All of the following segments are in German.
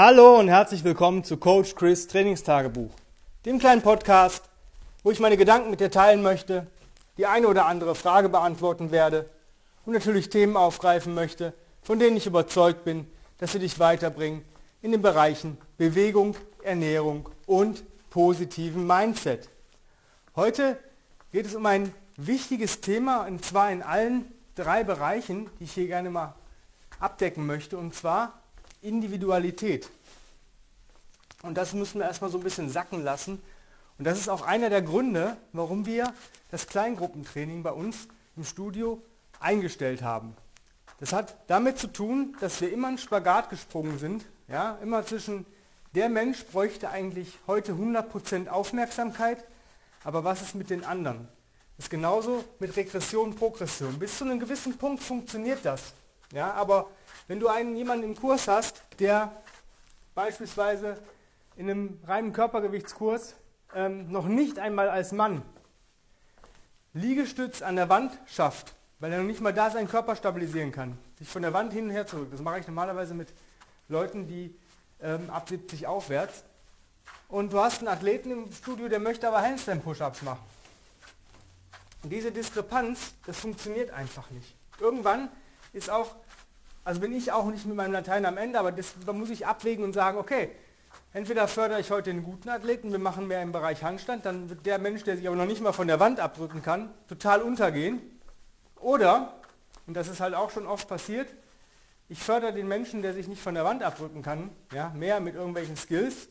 Hallo und herzlich willkommen zu Coach Chris Trainingstagebuch, dem kleinen Podcast, wo ich meine Gedanken mit dir teilen möchte, die eine oder andere Frage beantworten werde und natürlich Themen aufgreifen möchte, von denen ich überzeugt bin, dass sie dich weiterbringen in den Bereichen Bewegung, Ernährung und positiven Mindset. Heute geht es um ein wichtiges Thema und zwar in allen drei Bereichen, die ich hier gerne mal abdecken möchte, und zwar Individualität. Und das müssen wir erstmal so ein bisschen sacken lassen. Und das ist auch einer der Gründe, warum wir das Kleingruppentraining bei uns im Studio eingestellt haben. Das hat damit zu tun, dass wir immer einen Spagat gesprungen sind. Ja, immer zwischen der Mensch bräuchte eigentlich heute 100% Aufmerksamkeit, aber was ist mit den anderen? Das ist genauso mit Regression, Progression. Bis zu einem gewissen Punkt funktioniert das. Ja, aber wenn du einen jemanden im Kurs hast, der beispielsweise in einem reinen Körpergewichtskurs ähm, noch nicht einmal als Mann Liegestütz an der Wand schafft, weil er noch nicht mal da seinen Körper stabilisieren kann, sich von der Wand hin und her zurück. Das mache ich normalerweise mit Leuten, die ähm, ab 70 aufwärts. Und du hast einen Athleten im Studio, der möchte aber Handstand-Push-Ups machen. Und diese Diskrepanz, das funktioniert einfach nicht. Irgendwann ist auch also bin ich auch nicht mit meinem Latein am Ende, aber das, da muss ich abwägen und sagen, okay, entweder fördere ich heute einen guten Athleten, wir machen mehr im Bereich Handstand, dann wird der Mensch, der sich aber noch nicht mal von der Wand abdrücken kann, total untergehen. Oder, und das ist halt auch schon oft passiert, ich fördere den Menschen, der sich nicht von der Wand abdrücken kann, ja, mehr mit irgendwelchen Skills,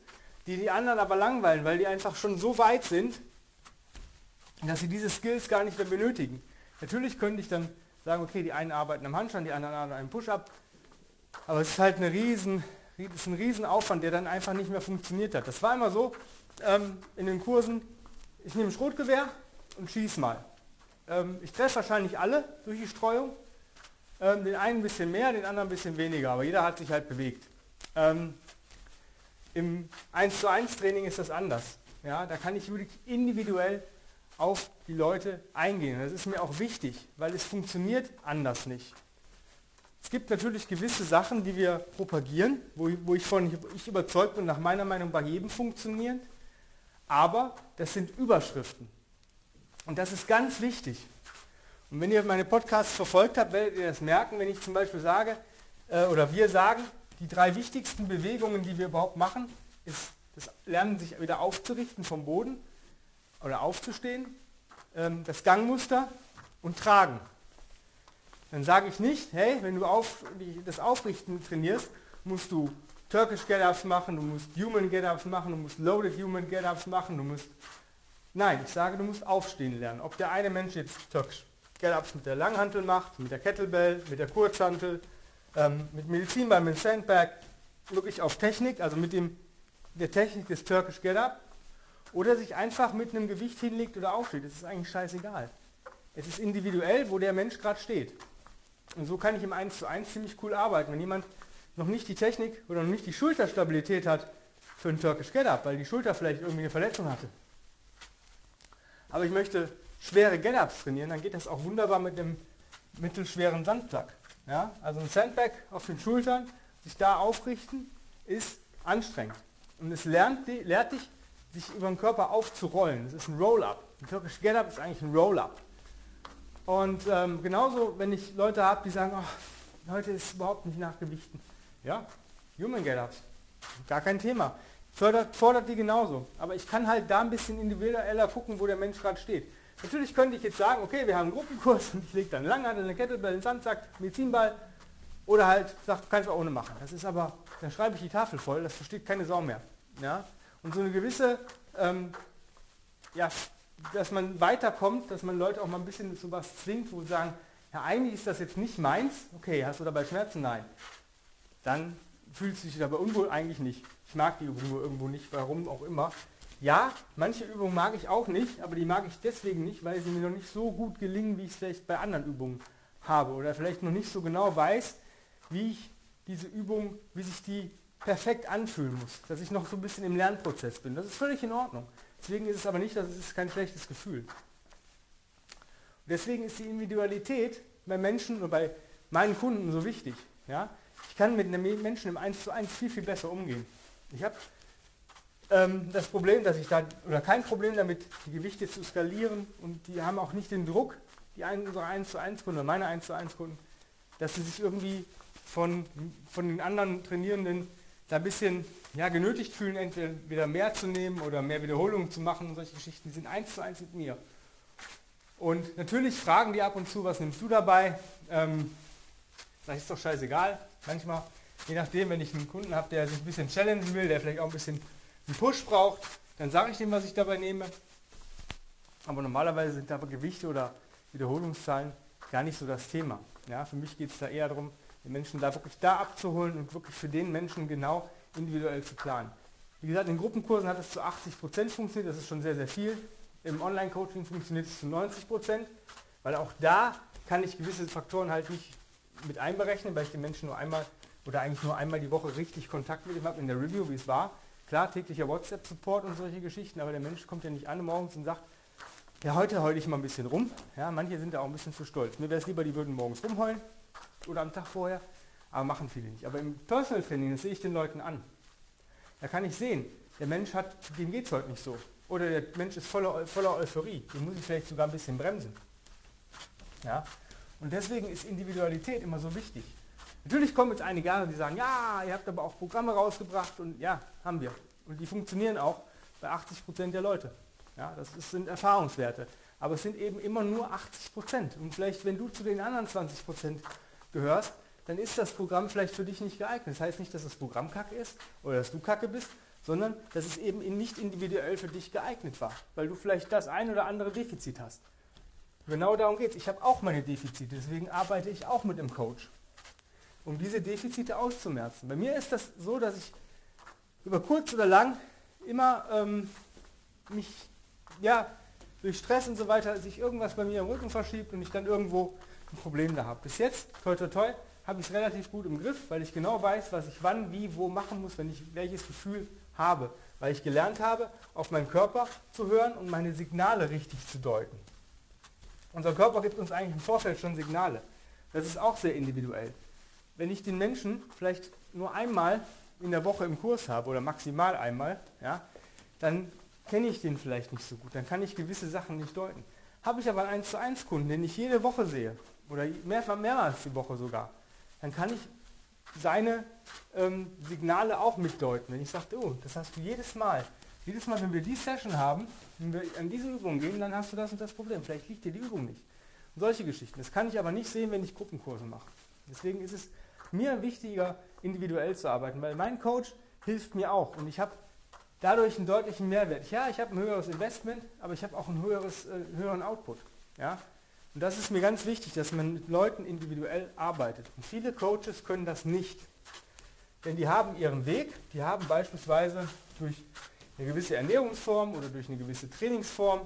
die die anderen aber langweilen, weil die einfach schon so weit sind, dass sie diese Skills gar nicht mehr benötigen. Natürlich könnte ich dann sagen, okay, die einen arbeiten am Handstand, die anderen an einem Push-Up. Aber es ist halt eine riesen, ist ein Riesenaufwand, der dann einfach nicht mehr funktioniert hat. Das war immer so ähm, in den Kursen, ich nehme ein Schrotgewehr und schieße mal. Ähm, ich treffe wahrscheinlich alle durch die Streuung. Ähm, den einen ein bisschen mehr, den anderen ein bisschen weniger, aber jeder hat sich halt bewegt. Ähm, Im 1 zu 1 Training ist das anders. Ja, da kann ich wirklich individuell auf die Leute eingehen. Das ist mir auch wichtig, weil es funktioniert anders nicht. Es gibt natürlich gewisse Sachen, die wir propagieren, wo, wo ich von ich überzeugt bin, nach meiner Meinung bei jedem funktionieren, aber das sind Überschriften. Und das ist ganz wichtig. Und wenn ihr meine Podcasts verfolgt habt, werdet ihr das merken, wenn ich zum Beispiel sage, äh, oder wir sagen, die drei wichtigsten Bewegungen, die wir überhaupt machen, ist das Lernen, sich wieder aufzurichten vom Boden, oder aufzustehen, ähm, das Gangmuster und tragen. Dann sage ich nicht, hey, wenn du auf, das Aufrichten trainierst, musst du Turkish Get-Ups machen, du musst Human Get-Ups machen, du musst Loaded Human Get-Ups machen, du musst... Nein, ich sage, du musst aufstehen lernen. Ob der eine Mensch jetzt Turkish Get-Ups mit der Langhantel macht, mit der Kettlebell, mit der Kurzhantel, ähm, mit Medizinball, mit Sandbag, wirklich auf Technik, also mit dem, der Technik des Turkish Get-Up, oder sich einfach mit einem Gewicht hinlegt oder aufsteht. Das ist eigentlich scheißegal. Es ist individuell, wo der Mensch gerade steht. Und so kann ich im 1 zu 1 ziemlich cool arbeiten. Wenn jemand noch nicht die Technik oder noch nicht die Schulterstabilität hat für einen Turkish Get-Up, weil die Schulter vielleicht irgendwie eine Verletzung hatte. Aber ich möchte schwere Get-Ups trainieren, dann geht das auch wunderbar mit einem mittelschweren Sandplug. Ja? Also ein Sandbag auf den Schultern, sich da aufrichten, ist anstrengend. Und es lernt, lehrt dich, sich über den Körper aufzurollen. Das ist ein Roll-Up. Ein türkisches Get-Up ist eigentlich ein Roll-Up. Und ähm, genauso, wenn ich Leute habe, die sagen, oh, heute ist überhaupt nicht nach Gewichten. Ja, Human Get-Ups, gar kein Thema. Fördert, fordert die genauso. Aber ich kann halt da ein bisschen individueller gucken, wo der Mensch gerade steht. Natürlich könnte ich jetzt sagen, okay, wir haben einen Gruppenkurs und ich lege dann Langhandel, eine Kettlebell, einen Sandsack, Medizinball oder halt sagt, du kannst auch ohne machen. Das ist aber, dann schreibe ich die Tafel voll, das versteht keine Sau mehr. Ja? Und so eine gewisse, ähm, ja, dass man weiterkommt, dass man Leute auch mal ein bisschen zu was zwingt, wo sie sagen, ja, eigentlich ist das jetzt nicht meins. Okay, hast du dabei Schmerzen? Nein. Dann fühlst du dich dabei unwohl? Eigentlich nicht. Ich mag die Übung nur irgendwo nicht, warum auch immer. Ja, manche Übungen mag ich auch nicht, aber die mag ich deswegen nicht, weil sie mir noch nicht so gut gelingen, wie ich es vielleicht bei anderen Übungen habe. Oder vielleicht noch nicht so genau weiß, wie ich diese Übung, wie sich die perfekt anfühlen muss, dass ich noch so ein bisschen im Lernprozess bin. Das ist völlig in Ordnung. Deswegen ist es aber nicht, dass es kein schlechtes Gefühl. Und deswegen ist die Individualität bei Menschen und bei meinen Kunden so wichtig. Ja? Ich kann mit Menschen im 1 zu 1 viel, viel besser umgehen. Ich habe ähm, das Problem, dass ich da, oder kein Problem damit, die Gewichte zu skalieren und die haben auch nicht den Druck, die einen, unsere 1 zu 1 Kunden, meine 1 zu 1 Kunden, dass sie sich irgendwie von, von den anderen Trainierenden da ein bisschen ja, genötigt fühlen, entweder wieder mehr zu nehmen oder mehr Wiederholungen zu machen und solche Geschichten, die sind 1 zu 1 mit mir. Und natürlich fragen die ab und zu, was nimmst du dabei? Ähm, das ist doch scheißegal. Manchmal, je nachdem, wenn ich einen Kunden habe, der sich ein bisschen challengen will, der vielleicht auch ein bisschen einen Push braucht, dann sage ich dem, was ich dabei nehme. Aber normalerweise sind aber Gewichte oder Wiederholungszahlen gar nicht so das Thema. Ja, für mich geht es da eher darum, den Menschen da wirklich da abzuholen und wirklich für den Menschen genau individuell zu planen. Wie gesagt, in Gruppenkursen hat es zu 80% funktioniert, das ist schon sehr, sehr viel. Im Online-Coaching funktioniert es zu 90%, weil auch da kann ich gewisse Faktoren halt nicht mit einberechnen, weil ich den Menschen nur einmal oder eigentlich nur einmal die Woche richtig Kontakt mit ihm habe in der Review, wie es war. Klar, täglicher WhatsApp-Support und solche Geschichten, aber der Mensch kommt ja nicht an morgens und sagt, ja, heute heule ich mal ein bisschen rum. Ja, manche sind da auch ein bisschen zu stolz. Mir wäre es lieber, die würden morgens rumheulen oder am Tag vorher, aber machen viele nicht. Aber im Personal Training, das sehe ich den Leuten an. Da kann ich sehen, der Mensch hat, dem geht es heute nicht so. Oder der Mensch ist voller, voller Euphorie. Den muss ich vielleicht sogar ein bisschen bremsen. Ja? Und deswegen ist Individualität immer so wichtig. Natürlich kommen jetzt einige andere, die sagen, ja, ihr habt aber auch Programme rausgebracht und ja, haben wir. Und die funktionieren auch bei 80 Prozent der Leute. Ja, das ist, sind Erfahrungswerte. Aber es sind eben immer nur 80 Prozent. Und vielleicht, wenn du zu den anderen 20 Prozent gehörst, dann ist das Programm vielleicht für dich nicht geeignet. Das heißt nicht, dass das Programm kacke ist oder dass du kacke bist, sondern dass es eben nicht individuell für dich geeignet war, weil du vielleicht das ein oder andere Defizit hast. Genau darum geht es. Ich habe auch meine Defizite, deswegen arbeite ich auch mit dem Coach, um diese Defizite auszumerzen. Bei mir ist das so, dass ich über kurz oder lang immer ähm, mich, ja, durch Stress und so weiter, sich irgendwas bei mir im Rücken verschiebt und ich dann irgendwo Problem da habe. Bis jetzt, toi toi toi, habe ich es relativ gut im Griff, weil ich genau weiß, was ich wann, wie, wo machen muss, wenn ich welches Gefühl habe. Weil ich gelernt habe, auf meinen Körper zu hören und meine Signale richtig zu deuten. Unser Körper gibt uns eigentlich im Vorfeld schon Signale. Das ist auch sehr individuell. Wenn ich den Menschen vielleicht nur einmal in der Woche im Kurs habe oder maximal einmal, ja, dann kenne ich den vielleicht nicht so gut. Dann kann ich gewisse Sachen nicht deuten. Habe ich aber einen 1 zu 1 Kunden, den ich jede Woche sehe oder mehrfach mehrmals die Woche sogar, dann kann ich seine ähm, Signale auch mitdeuten. Wenn ich sage, oh, das hast du jedes Mal. Jedes Mal, wenn wir die Session haben, wenn wir an diese Übung gehen, dann hast du das und das Problem. Vielleicht liegt dir die Übung nicht. Und solche Geschichten. Das kann ich aber nicht sehen, wenn ich Gruppenkurse mache. Deswegen ist es mir wichtiger, individuell zu arbeiten, weil mein Coach hilft mir auch. Und ich habe dadurch einen deutlichen Mehrwert. Ja, ich habe ein höheres Investment, aber ich habe auch einen höheres, äh, höheren Output. Ja? Und das ist mir ganz wichtig, dass man mit Leuten individuell arbeitet. Und viele Coaches können das nicht. Denn die haben ihren Weg, die haben beispielsweise durch eine gewisse Ernährungsform oder durch eine gewisse Trainingsform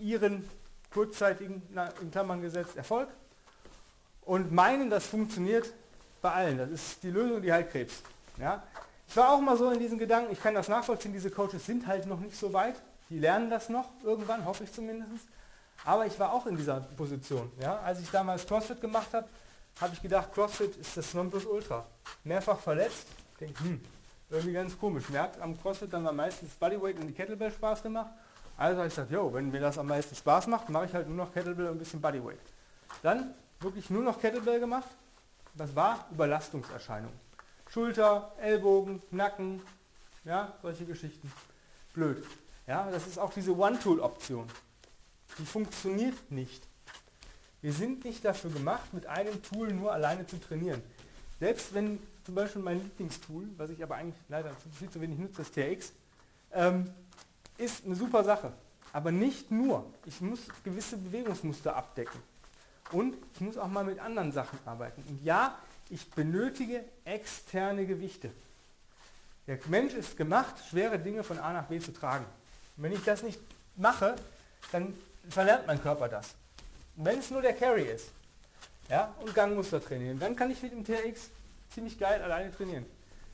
ihren kurzzeitigen, in Klammern gesetzt, Erfolg und meinen, das funktioniert bei allen. Das ist die Lösung, die halt Krebs. Ja? Ich war auch mal so in diesen Gedanken, ich kann das nachvollziehen, diese Coaches sind halt noch nicht so weit. Die lernen das noch irgendwann, hoffe ich zumindest. Aber ich war auch in dieser Position. Ja? Als ich damals CrossFit gemacht habe, habe ich gedacht, CrossFit ist das Nonplusultra. Mehrfach verletzt. Denke, hm, irgendwie ganz komisch. Mir hat am CrossFit dann am meisten Bodyweight und die Kettlebell Spaß gemacht. Also habe ich gesagt, jo, wenn mir das am meisten Spaß macht, mache ich halt nur noch Kettlebell und ein bisschen Bodyweight. Dann wirklich nur noch Kettlebell gemacht. Das war Überlastungserscheinung. Schulter, Ellbogen, Nacken, ja, solche Geschichten. Blöd. Ja, das ist auch diese One-Tool-Option die funktioniert nicht. Wir sind nicht dafür gemacht, mit einem Tool nur alleine zu trainieren. Selbst wenn zum Beispiel mein Lieblingstool, was ich aber eigentlich leider viel zu wenig nutze, das TRX, ähm, ist eine super Sache. Aber nicht nur. Ich muss gewisse Bewegungsmuster abdecken. Und ich muss auch mal mit anderen Sachen arbeiten. Und ja, ich benötige externe Gewichte. Der Mensch ist gemacht, schwere Dinge von A nach B zu tragen. Und wenn ich das nicht mache, dann verlernt mein Körper das. Wenn es nur der Carry ist ja, und Gangmuster trainieren, dann kann ich mit dem TRX ziemlich geil alleine trainieren.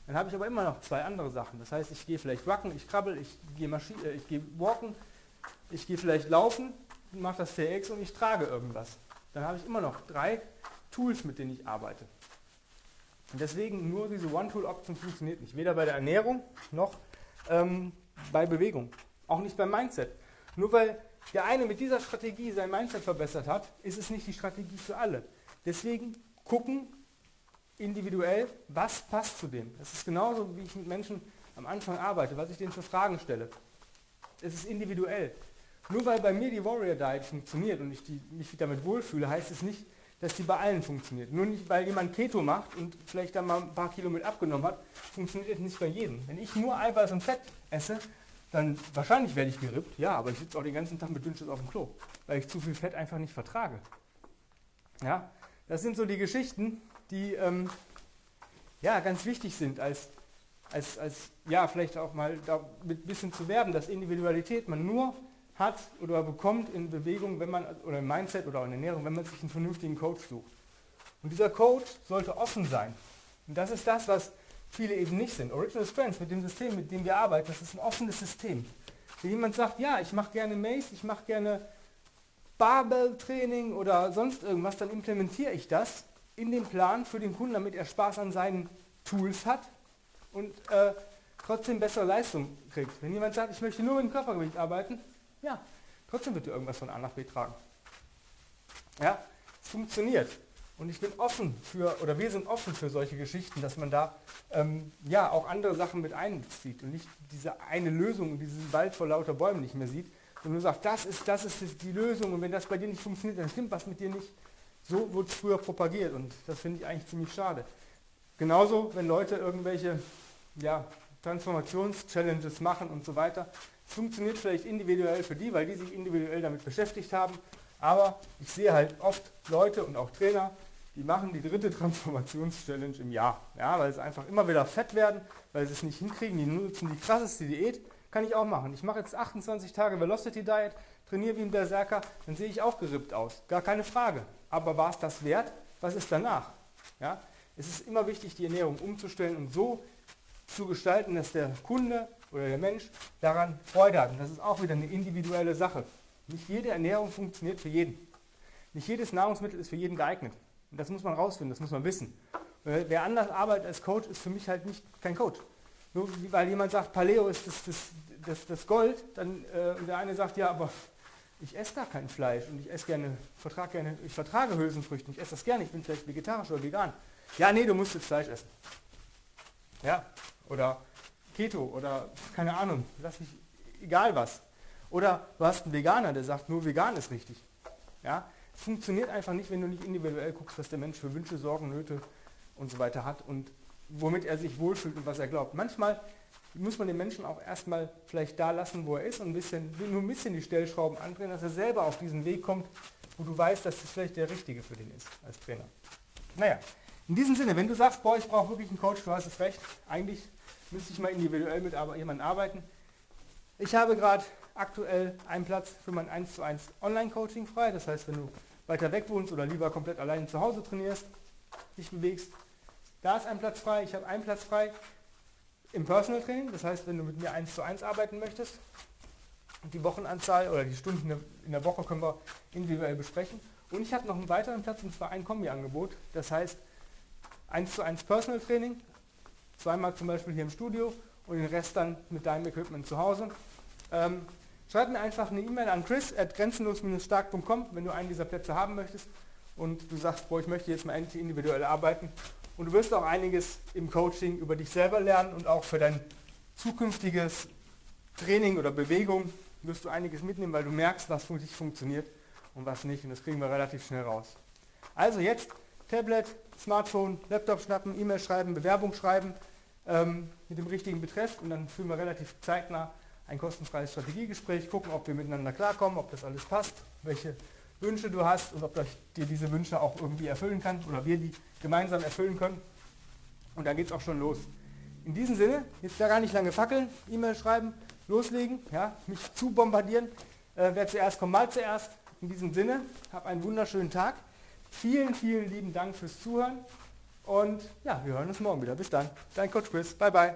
Dann habe ich aber immer noch zwei andere Sachen. Das heißt, ich gehe vielleicht wacken, ich krabbel, ich gehe äh, ich walken, ich gehe vielleicht laufen, mache das TRX und ich trage irgendwas. Dann habe ich immer noch drei Tools, mit denen ich arbeite. Und deswegen nur diese One-Tool-Option funktioniert nicht. Weder bei der Ernährung noch ähm, bei Bewegung. Auch nicht beim Mindset. Nur weil der eine mit dieser Strategie sein Mindset verbessert hat, ist es nicht die Strategie für alle. Deswegen gucken individuell, was passt zu dem. Das ist genauso, wie ich mit Menschen am Anfang arbeite, was ich denen für Fragen stelle. Es ist individuell. Nur weil bei mir die Warrior Diet funktioniert und ich die, mich damit wohlfühle, heißt es nicht, dass die bei allen funktioniert. Nur nicht, weil jemand Keto macht und vielleicht dann mal ein paar Kilo mit abgenommen hat, funktioniert es nicht bei jedem. Wenn ich nur Eiweiß und Fett esse, dann wahrscheinlich werde ich gerippt, ja, aber ich sitze auch den ganzen Tag mit Dünnschiss auf dem Klo, weil ich zu viel Fett einfach nicht vertrage. Ja, das sind so die Geschichten, die ähm, ja, ganz wichtig sind, als, als, als ja, vielleicht auch mal mit ein bisschen zu werben, dass Individualität man nur hat oder bekommt in Bewegung, wenn man, oder im Mindset oder in Ernährung, wenn man sich einen vernünftigen Coach sucht. Und dieser Coach sollte offen sein. Und das ist das, was viele eben nicht sind. Original Strengths mit dem System, mit dem wir arbeiten, das ist ein offenes System. Wenn jemand sagt, ja, ich mache gerne Mace, ich mache gerne Barbell-Training oder sonst irgendwas, dann implementiere ich das in den Plan für den Kunden, damit er Spaß an seinen Tools hat und äh, trotzdem bessere Leistung kriegt. Wenn jemand sagt, ich möchte nur mit dem Körpergewicht arbeiten, ja, trotzdem wird er irgendwas von A nach B tragen. Ja, es funktioniert. Und ich bin offen für, oder wir sind offen für solche Geschichten, dass man da ähm, ja auch andere Sachen mit einzieht und nicht diese eine Lösung und diesen Wald vor lauter Bäumen nicht mehr sieht, sondern nur sagt, das ist, das ist die Lösung und wenn das bei dir nicht funktioniert, dann stimmt was mit dir nicht. So wurde es früher propagiert und das finde ich eigentlich ziemlich schade. Genauso, wenn Leute irgendwelche ja, Transformations-Challenges machen und so weiter. Es funktioniert vielleicht individuell für die, weil die sich individuell damit beschäftigt haben. Aber ich sehe halt oft Leute und auch Trainer, die machen die dritte Transformations-Challenge im Jahr. Ja, weil sie einfach immer wieder fett werden, weil sie es nicht hinkriegen. Die nutzen die krasseste Diät. Kann ich auch machen. Ich mache jetzt 28 Tage Velocity Diet, trainiere wie ein Berserker, dann sehe ich auch gerippt aus. Gar keine Frage. Aber war es das wert? Was ist danach? Ja? Es ist immer wichtig, die Ernährung umzustellen und so zu gestalten, dass der Kunde oder der Mensch daran Freude hat. Und das ist auch wieder eine individuelle Sache. Nicht jede Ernährung funktioniert für jeden. Nicht jedes Nahrungsmittel ist für jeden geeignet. Und das muss man rausfinden, das muss man wissen. Wer anders arbeitet als Coach, ist für mich halt nicht kein Coach. Nur weil jemand sagt, Paleo ist das, das, das, das Gold, dann äh, der eine sagt, ja, aber ich esse gar kein Fleisch und ich esse gerne, vertrage gerne, ich vertrage Hülsenfrüchte, ich esse das gerne, ich bin vielleicht vegetarisch oder vegan. Ja, nee, du musst jetzt Fleisch essen. Ja, oder Keto oder keine Ahnung, lass mich, egal was. Oder du hast einen Veganer, der sagt, nur vegan ist richtig. Ja, funktioniert einfach nicht, wenn du nicht individuell guckst, was der Mensch für Wünsche, Sorgen, Nöte und so weiter hat und womit er sich wohlfühlt und was er glaubt. Manchmal muss man den Menschen auch erstmal vielleicht da lassen, wo er ist und ein bisschen, nur ein bisschen die Stellschrauben andrehen, dass er selber auf diesen Weg kommt, wo du weißt, dass das vielleicht der Richtige für den ist als Trainer. Naja, in diesem Sinne, wenn du sagst, boah, ich brauche wirklich einen Coach, du hast es recht, eigentlich müsste ich mal individuell mit jemandem arbeiten. Ich habe gerade aktuell einen Platz für mein 1 zu 1 Online-Coaching frei. Das heißt, wenn du weiter weg wohnst oder lieber komplett allein zu Hause trainierst, dich bewegst, da ist ein Platz frei. Ich habe einen Platz frei im Personal Training, das heißt, wenn du mit mir eins zu eins arbeiten möchtest, die Wochenanzahl oder die Stunden in der Woche können wir individuell besprechen. Und ich habe noch einen weiteren Platz und zwar ein Kombi-Angebot. Das heißt, 1 zu 1 Personal Training, zweimal zum Beispiel hier im Studio und den Rest dann mit deinem Equipment zu Hause. Ähm, schreib mir einfach eine E-Mail an chris at grenzenlos-stark.com, wenn du einen dieser Plätze haben möchtest und du sagst, boah, ich möchte jetzt mal endlich individuell arbeiten und du wirst auch einiges im Coaching über dich selber lernen und auch für dein zukünftiges Training oder Bewegung wirst du einiges mitnehmen, weil du merkst, was für dich funktioniert und was nicht. Und das kriegen wir relativ schnell raus. Also jetzt Tablet, Smartphone, Laptop schnappen, E-Mail schreiben, Bewerbung schreiben ähm, mit dem richtigen Betreff und dann führen wir relativ zeitnah ein kostenfreies Strategiegespräch, gucken, ob wir miteinander klarkommen, ob das alles passt, welche Wünsche du hast und ob dir diese Wünsche auch irgendwie erfüllen kann oder wir die gemeinsam erfüllen können. Und dann geht es auch schon los. In diesem Sinne, jetzt da gar nicht lange fackeln, E-Mail schreiben, loslegen, ja, mich zu bombardieren. Äh, wer zuerst kommt, mal zuerst. In diesem Sinne, hab einen wunderschönen Tag. Vielen, vielen lieben Dank fürs Zuhören. Und ja, wir hören uns morgen wieder. Bis dann. Dein Coach Chris. Bye, bye.